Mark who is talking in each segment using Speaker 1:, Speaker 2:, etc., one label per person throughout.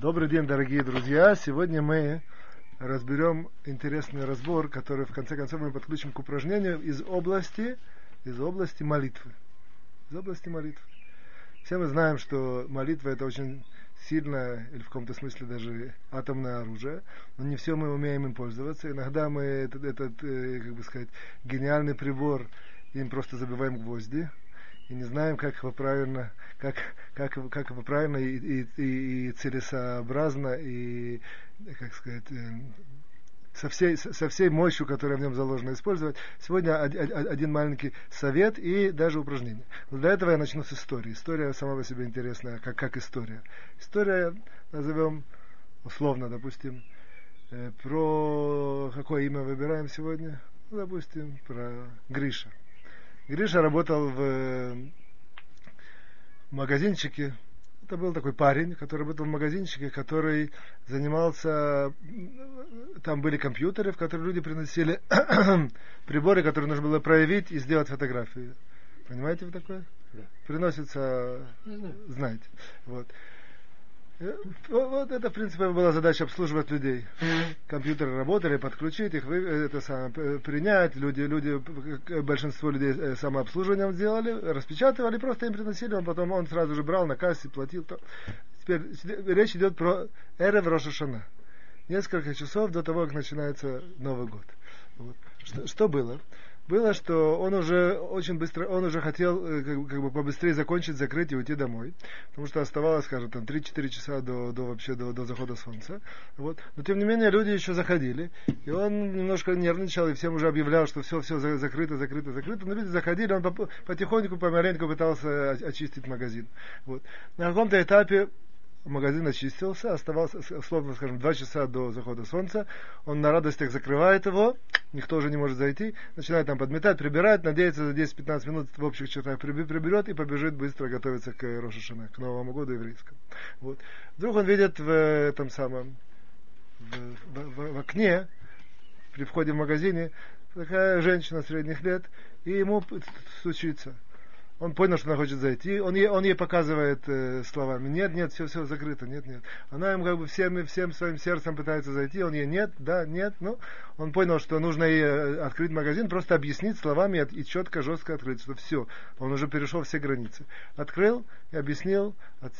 Speaker 1: Добрый день, дорогие друзья. Сегодня мы разберем интересный разбор, который в конце концов мы подключим к упражнению из области, из области молитвы. Из области молитвы. Все мы знаем, что молитва это очень сильное, или в каком-то смысле даже атомное оружие, но не все мы умеем им пользоваться. Иногда мы этот, этот э, как бы сказать, гениальный прибор им просто забиваем гвозди, и не знаем, как его правильно, как, как, как его правильно и, и, и целесообразно, и, как сказать, э, со всей, со всей мощью, которая в нем заложена, использовать. Сегодня один маленький совет и даже упражнение. Для этого я начну с истории. История сама по себе интересная, как, как история. История, назовем условно, допустим, э, про какое имя выбираем сегодня? Ну, допустим, про Гриша. Гриша работал в э, магазинчике. Это был такой парень, который работал в магазинчике, который занимался... Там были компьютеры, в которые люди приносили приборы, которые нужно было проявить и сделать фотографию. Понимаете вы такое? Да. Приносится... Знаете. Вот. Э, вот это, в принципе, была задача обслуживать людей. Компьютеры работали, подключить их, это самое, принять. Люди, люди, большинство людей э, самообслуживанием сделали, распечатывали, просто им приносили, он потом он сразу же брал на кассе, платил. То. Теперь речь идет про Эрев Рошашана. Несколько часов до того, как начинается Новый год. Вот. Что, что было? Было, что он уже очень быстро, он уже хотел э, как, как бы побыстрее закончить, закрыть и уйти домой, потому что оставалось, скажем, там 3-4 часа до, до вообще до, до захода солнца. Вот. Но тем не менее люди еще заходили, и он немножко нервничал и всем уже объявлял, что все, все закрыто, закрыто, закрыто. Но люди заходили, он потихоньку, помаленьку пытался очистить магазин. Вот. На каком-то этапе магазин очистился, оставался, словно, скажем, два часа до захода солнца, он на радостях закрывает его, никто уже не может зайти, начинает там подметать, прибирать, надеется за 10-15 минут в общих чертах приберет и побежит быстро готовиться к Рошашана, к Новому году еврейскому. Вот. Вдруг он видит в этом самом, в, в, в, в окне, при входе в магазине, такая женщина средних лет, и ему стучится он понял, что она хочет зайти, он ей, он ей показывает э, словами, нет, нет, все, все закрыто, нет, нет. Она ему как бы всем, всем своим сердцем пытается зайти, он ей нет, да, нет, ну, он понял, что нужно ей э, открыть магазин, просто объяснить словами и, четко, жестко открыть, что все, он уже перешел все границы. Открыл и объяснил от,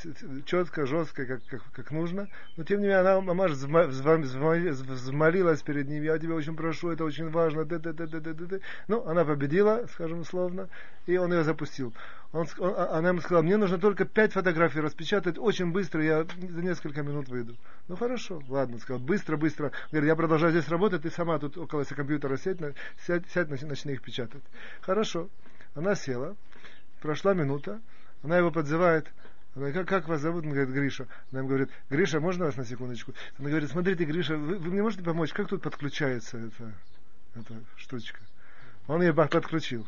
Speaker 1: четко, жестко, как, как, как нужно, но тем не менее она, мамаш, взмолилась перед ним, я тебя очень прошу, это очень важно, д -д -д -д -д -д -д. ну, она победила, скажем условно, и он ее запустил. Он, он, а, она ему сказала, мне нужно только пять фотографий распечатать, очень быстро, я за несколько минут выйду. Ну хорошо, ладно, сказал, быстро, быстро. Говорит, я продолжаю здесь работать, ты сама тут около компьютера сядь, сядь, сядь начни их печатать. Хорошо. Она села, прошла минута, она его подзывает, она как, как вас зовут? Он говорит, Гриша. Она ему говорит, Гриша, можно вас на секундочку? Она говорит, смотрите, Гриша, вы, вы мне можете помочь? Как тут подключается эта, эта штучка? Он ее подключил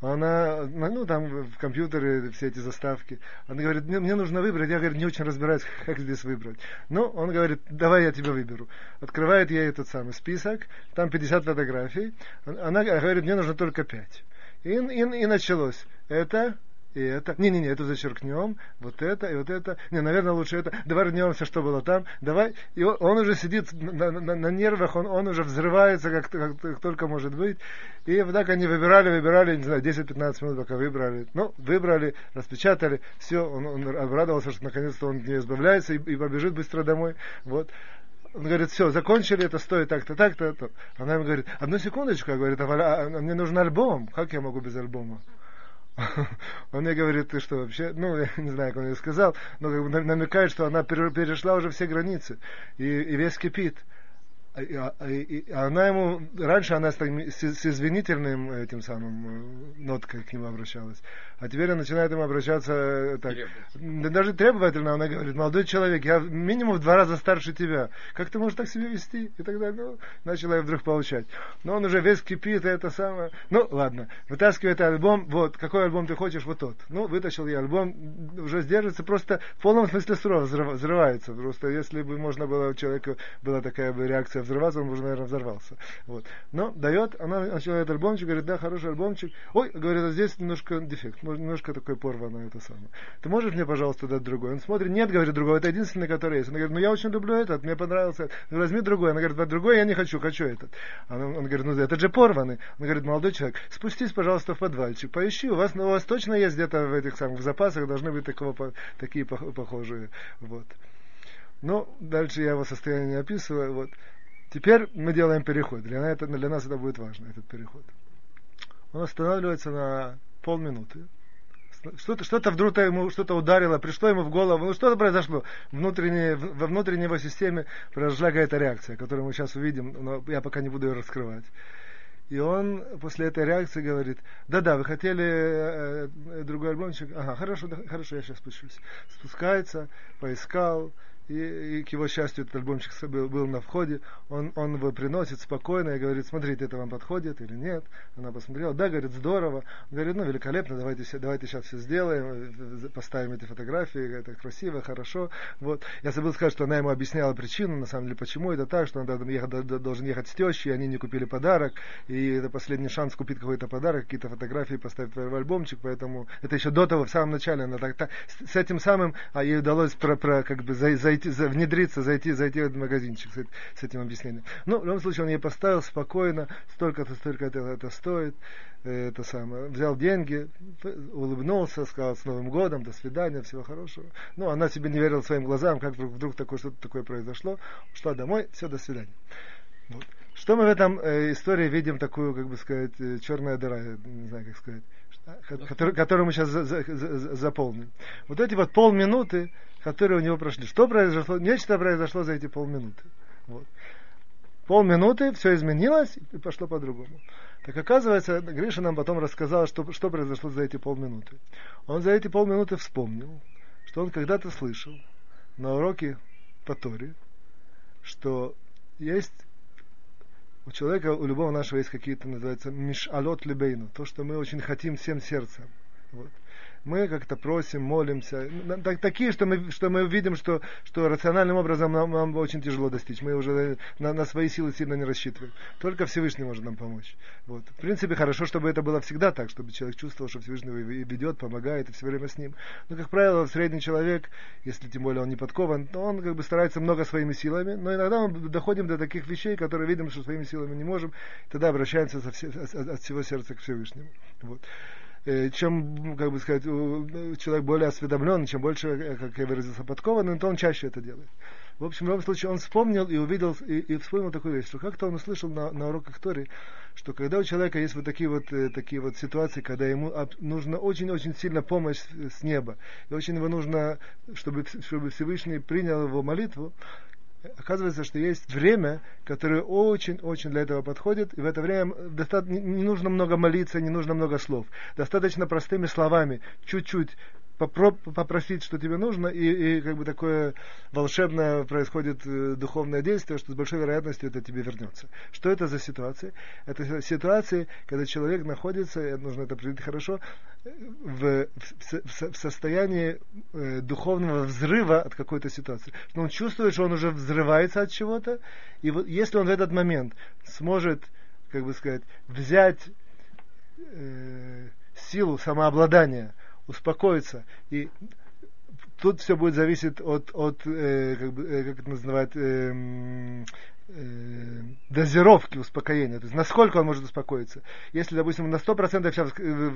Speaker 1: она, ну, там в компьютере все эти заставки. Она говорит, мне, мне нужно выбрать. Я, говорю, не очень разбираюсь, как здесь выбрать. Ну, он говорит, давай я тебя выберу. Открывает ей этот самый список, там 50 фотографий. Она говорит, мне нужно только 5. И, и, и началось. Это и это. Не-не-не, это зачеркнем, вот это и вот это. Не, наверное, лучше это. Давай вернемся, что было там. Давай. И он, он уже сидит на, на, на нервах, он, он уже взрывается, как, как, как только может быть. И вот так они выбирали, выбирали, не знаю, 10-15 минут, пока выбрали. Ну, выбрали, распечатали, все, он, он обрадовался, что наконец-то он не избавляется и, и побежит быстро домой. Вот. Он говорит, все, закончили, это стоит так-то, так-то. Она ему говорит, одну секундочку, говорит, а, а, мне нужен альбом. Как я могу без альбома? Он мне говорит, ты что вообще, ну, я не знаю, как он ей сказал, но как бы намекает, что она перешла уже все границы, и, и весь кипит. А, а она ему, раньше она с, с извинительным этим самым э, ноткой к нему обращалась, а теперь она начинает ему обращаться э, так, да, даже требовательно, она говорит, молодой человек, я минимум в два раза старше тебя, как ты можешь так себя вести? И тогда, ну, начала я вдруг получать. Но он уже весь кипит, и это самое, ну, ладно, вытаскивает альбом, вот, какой альбом ты хочешь, вот тот. Ну, вытащил я альбом, уже сдерживается, просто в полном смысле слова взрывается, просто если бы можно было, у человека была такая бы реакция взрываться, он уже, наверное, взорвался. Вот. Но дает, она начинает альбомчик, говорит, да, хороший альбомчик. Ой, говорит, а здесь немножко дефект, немножко такой порвано это самое. Ты можешь мне, пожалуйста, дать другой? Он смотрит, нет, говорит, другой, это единственный, который есть. Он говорит, ну я очень люблю этот, мне понравился. Ну, возьми другой. Она говорит, другой я не хочу, хочу этот. Он, он говорит, ну это же порванный. Он говорит, молодой человек, спустись, пожалуйста, в подвальчик, поищи, у вас, ну, у вас точно есть где-то в этих самых в запасах, должны быть такого, такие похожие. Вот. Ну, дальше я его состояние описываю. Вот. Теперь мы делаем переход. Для, это, для нас это будет важно, этот переход. Он останавливается на полминуты. Что-то, что-то вдруг ему что-то ударило, пришло ему в голову, ну что-то произошло. Внутренне, во внутренней его системе произошла какая-то реакция, которую мы сейчас увидим, но я пока не буду ее раскрывать. И он после этой реакции говорит, да-да, вы хотели э, э, другой альбомчик? Ага, хорошо, да, хорошо, я сейчас спущусь. Спускается, поискал, и, и к его счастью этот альбомчик был, был на входе, он, он его приносит спокойно и говорит, смотрите, это вам подходит или нет. Она посмотрела, да, говорит, здорово. Он говорит, ну, великолепно, давайте, давайте сейчас все сделаем, поставим эти фотографии, это красиво, хорошо. Вот. Я забыл сказать, что она ему объясняла причину, на самом деле, почему это так, что он должен ехать с тещей, они не купили подарок, и это последний шанс купить какой-то подарок, какие-то фотографии поставить в альбомчик, поэтому это еще до того, в самом начале, она так, так с этим самым, а ей удалось про, про, как бы зайти зайти, за, внедриться, зайти, зайти в этот магазинчик с, с этим объяснением. Ну, в любом случае, он ей поставил спокойно, столько-то, столько это, это стоит, э, это самое. Взял деньги, улыбнулся, сказал с Новым годом, до свидания, всего хорошего. Ну, она себе не верила своим глазам, как вдруг, вдруг такое, что-то такое произошло. Ушла домой, все, до свидания. Вот. Что мы в этом э, истории видим такую, как бы сказать, э, черная дыра, не знаю, как сказать, который, которую мы сейчас за, за, за, заполним. Вот эти вот полминуты, которые у него прошли. Что произошло? Нечто произошло за эти полминуты. Вот. Полминуты, все изменилось и пошло по-другому. Так оказывается, Гриша нам потом рассказал, что, что произошло за эти полминуты. Он за эти полминуты вспомнил, что он когда-то слышал на уроке по Торе, что есть у человека, у любого нашего есть какие-то, называется, мишалот лебейну, то, что мы очень хотим всем сердцем. Вот мы как-то просим, молимся. Так, такие, что мы, что мы видим, что, что рациональным образом нам, нам очень тяжело достичь. Мы уже на, на свои силы сильно не рассчитываем. Только Всевышний может нам помочь. Вот. В принципе, хорошо, чтобы это было всегда так, чтобы человек чувствовал, что Всевышний ведет, помогает и все время с ним. Но, как правило, средний человек, если тем более он не подкован, то он как бы старается много своими силами, но иногда мы доходим до таких вещей, которые видим, что своими силами не можем, тогда обращаемся со все, от всего сердца к Всевышнему. Вот. Э, чем, как бы сказать, человек более осведомлен, чем больше, э, как я выразился, подкован, то он чаще это делает. В общем, в любом случае, он вспомнил и увидел, и, и вспомнил такую вещь, что как-то он услышал на, на уроках Тори, что когда у человека есть вот такие вот, э, такие вот ситуации, когда ему нужно очень-очень сильно помощь с неба, и очень его нужно, чтобы, чтобы Всевышний принял его молитву, оказывается, что есть время, которое очень-очень для этого подходит, и в это время не нужно много молиться, не нужно много слов. Достаточно простыми словами, чуть-чуть попросить, что тебе нужно, и, и как бы такое волшебное происходит э, духовное действие, что с большой вероятностью это тебе вернется. Что это за ситуация? Это ситуация, когда человек находится, нужно это определить хорошо, в, в, в состоянии э, духовного взрыва от какой-то ситуации. Что он чувствует, что он уже взрывается от чего-то, и вот если он в этот момент сможет, как бы сказать, взять э, силу самообладания, успокоиться и тут все будет зависеть от, от э, как, бы, э, как это называют, э, э, дозировки успокоения, то есть насколько он может успокоиться. Если, допустим, на 100% сейчас в, в,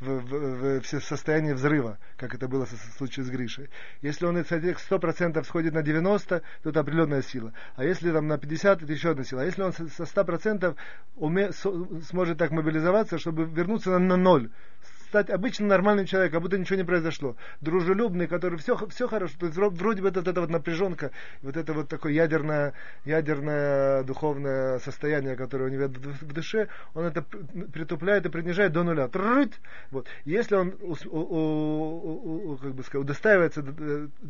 Speaker 1: в, в, в состоянии взрыва, как это было в случае с Гришей, если он этих 100% сходит на 90%, то это определенная сила. А если там на 50%, это еще одна сила. А если он со 100% уме, сможет так мобилизоваться, чтобы вернуться на, на ноль, стать обычным нормальным человеком, как будто ничего не произошло. Дружелюбный, который все, все хорошо. То есть вроде бы это, вот эта вот напряженка, вот это вот такое ядерное, ядерное духовное состояние, которое у него в душе, он это притупляет и принижает до нуля. Тррррт! Вот. Если он у, у, у, как бы сказать, удостаивается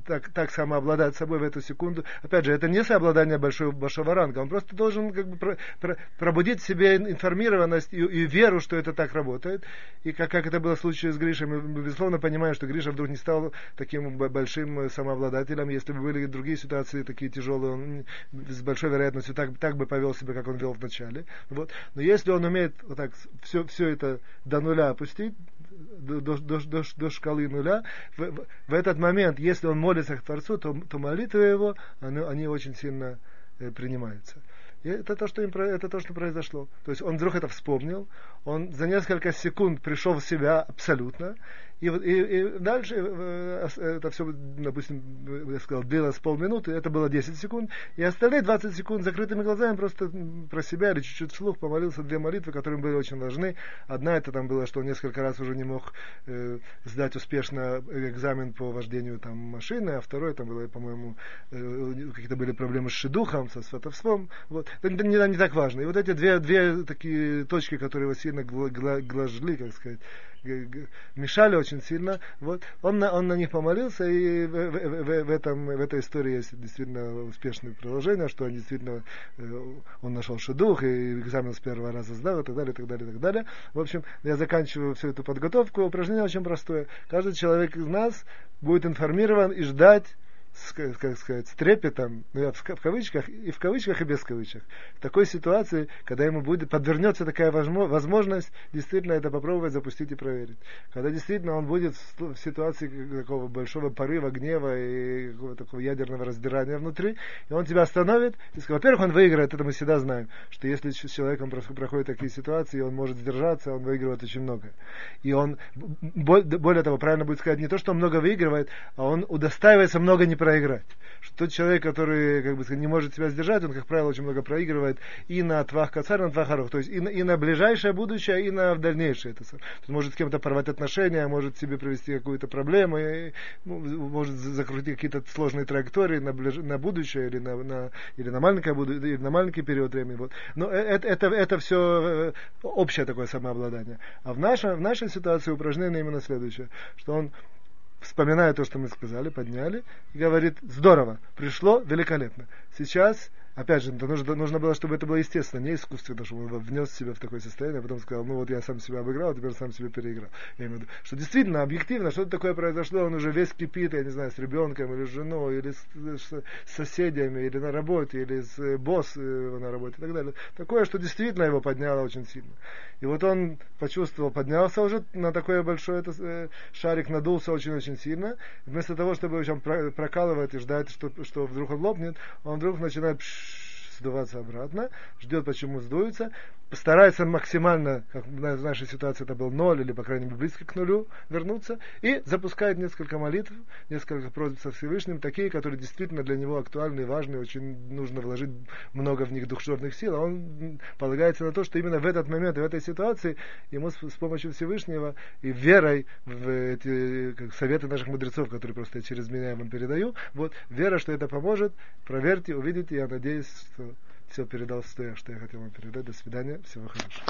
Speaker 1: так, так самообладать собой в эту секунду, опять же, это не сообладание большого, большого ранга, он просто должен как бы про, про, пробудить в себе информированность и, и веру, что это так работает. И как, как это было было в случае с Гришей. Мы, безусловно, понимаем, что Гриша вдруг не стал таким большим самообладателем. Если бы были другие ситуации такие тяжелые, он с большой вероятностью так, так бы повел себя, как он вел в начале. Вот. Но если он умеет вот так все, все это до нуля опустить, до, до, до, до шкалы нуля, в, в этот момент, если он молится к Творцу, то, то молитвы его, они, они очень сильно э, принимаются. И это то, что им, это то, что произошло. То есть он вдруг это вспомнил, он за несколько секунд пришел в себя абсолютно, и, и, и дальше э, это все, допустим, я сказал, длилось полминуты, это было 10 секунд, и остальные 20 секунд закрытыми глазами просто про себя или чуть-чуть вслух помолился две молитвы, которые были очень важны. Одна это там было, что он несколько раз уже не мог э, сдать успешно экзамен по вождению там, машины, а второе там было, по-моему, э, какие-то были проблемы с шедухом, со сватовством. Вот. Это не, не, так важно. И вот эти две, две такие точки, которые его сильно гложли, как сказать, мешали очень сильно. Вот. Он, на, он на них помолился, и в, в, в, этом, в этой истории есть действительно успешное продолжение, что он действительно, э, он нашел шедух, и экзамен с первого раза сдал, и так далее, и так далее, и так далее. В общем, я заканчиваю всю эту подготовку. Упражнение очень простое. Каждый человек из нас будет информирован и ждать с, как сказать, с трепетом, ну, в, в кавычках, и в кавычках, и без кавычек, в такой ситуации, когда ему будет, подвернется такая возможность действительно это попробовать, запустить и проверить. Когда действительно он будет в, ситуации такого большого порыва, гнева и какого-то такого ядерного раздирания внутри, и он тебя остановит, и скажет, во-первых, он выиграет, это мы всегда знаем, что если с человеком проходят такие ситуации, он может сдержаться, он выигрывает очень много. И он, более того, правильно будет сказать, не то, что он много выигрывает, а он удостаивается много не проиграть. Что тот человек, который как бы, не может себя сдержать, он, как правило, очень много проигрывает и на твах кацар, и на твах арох. То есть и на, и на ближайшее будущее, и на дальнейшее. Это, то может с кем-то порвать отношения, может себе привести какую-то проблему, и, ну, может закрутить какие-то сложные траектории на, ближ... на будущее или на, на, или на маленькое будущее, или на маленький период времени. Вот. Но это, это, это все э, общее такое самообладание. А в, нашем, в нашей ситуации упражнение именно следующее, что он вспоминая то, что мы сказали, подняли, и говорит, здорово, пришло великолепно. Сейчас опять же, нужно, нужно было, чтобы это было естественно, не искусственно, чтобы он внес себя в такое состояние, а потом сказал, ну вот я сам себя обыграл, а теперь сам себя переиграл. Я имею в виду, что действительно, объективно, что-то такое произошло, он уже весь кипит, я не знаю, с ребенком, или с женой, или с, с, соседями, или на работе, или с э, босс э, на работе и так далее. Такое, что действительно его подняло очень сильно. И вот он почувствовал, поднялся уже на такой большой это, э, шарик, надулся очень-очень сильно. Вместо того, чтобы прокалывать и ждать, что, что вдруг он лопнет, он вдруг начинает сдуваться обратно, ждет, почему сдуется, старается максимально, как в нашей ситуации это был ноль, или, по крайней мере, близко к нулю, вернуться, и запускает несколько молитв, несколько просьб со Всевышним, такие, которые действительно для него актуальны и важны, очень нужно вложить много в них духовных сил, а он полагается на то, что именно в этот момент, в этой ситуации, ему с, с помощью Всевышнего и верой в эти как, советы наших мудрецов, которые просто я через меня вам передаю, вот, вера, что это поможет, проверьте, увидите, я надеюсь, что все передал, что что я хотел вам передать. До свидания, всего хорошего.